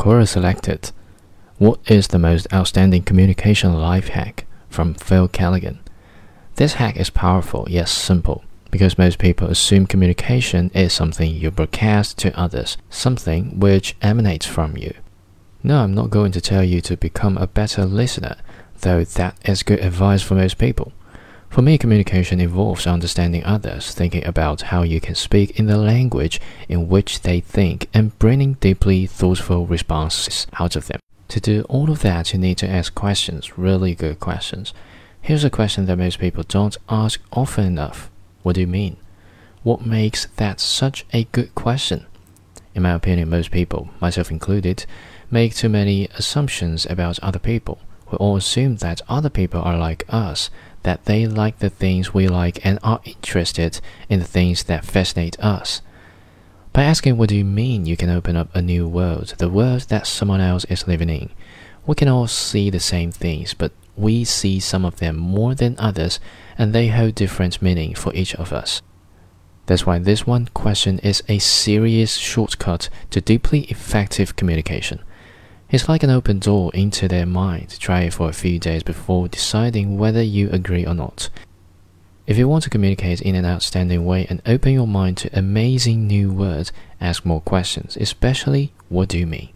Quora selected What is the most outstanding communication life hack from Phil Callaghan? This hack is powerful yet simple because most people assume communication is something you broadcast to others, something which emanates from you. No, I'm not going to tell you to become a better listener, though that is good advice for most people. For me, communication involves understanding others, thinking about how you can speak in the language in which they think, and bringing deeply thoughtful responses out of them. To do all of that, you need to ask questions, really good questions. Here's a question that most people don't ask often enough What do you mean? What makes that such a good question? In my opinion, most people, myself included, make too many assumptions about other people. We all assume that other people are like us that they like the things we like and are interested in the things that fascinate us. By asking what do you mean, you can open up a new world, the world that someone else is living in. We can all see the same things, but we see some of them more than others, and they hold different meaning for each of us. That's why this one question is a serious shortcut to deeply effective communication. It's like an open door into their mind. Try it for a few days before deciding whether you agree or not. If you want to communicate in an outstanding way and open your mind to amazing new words, ask more questions, especially what do you mean?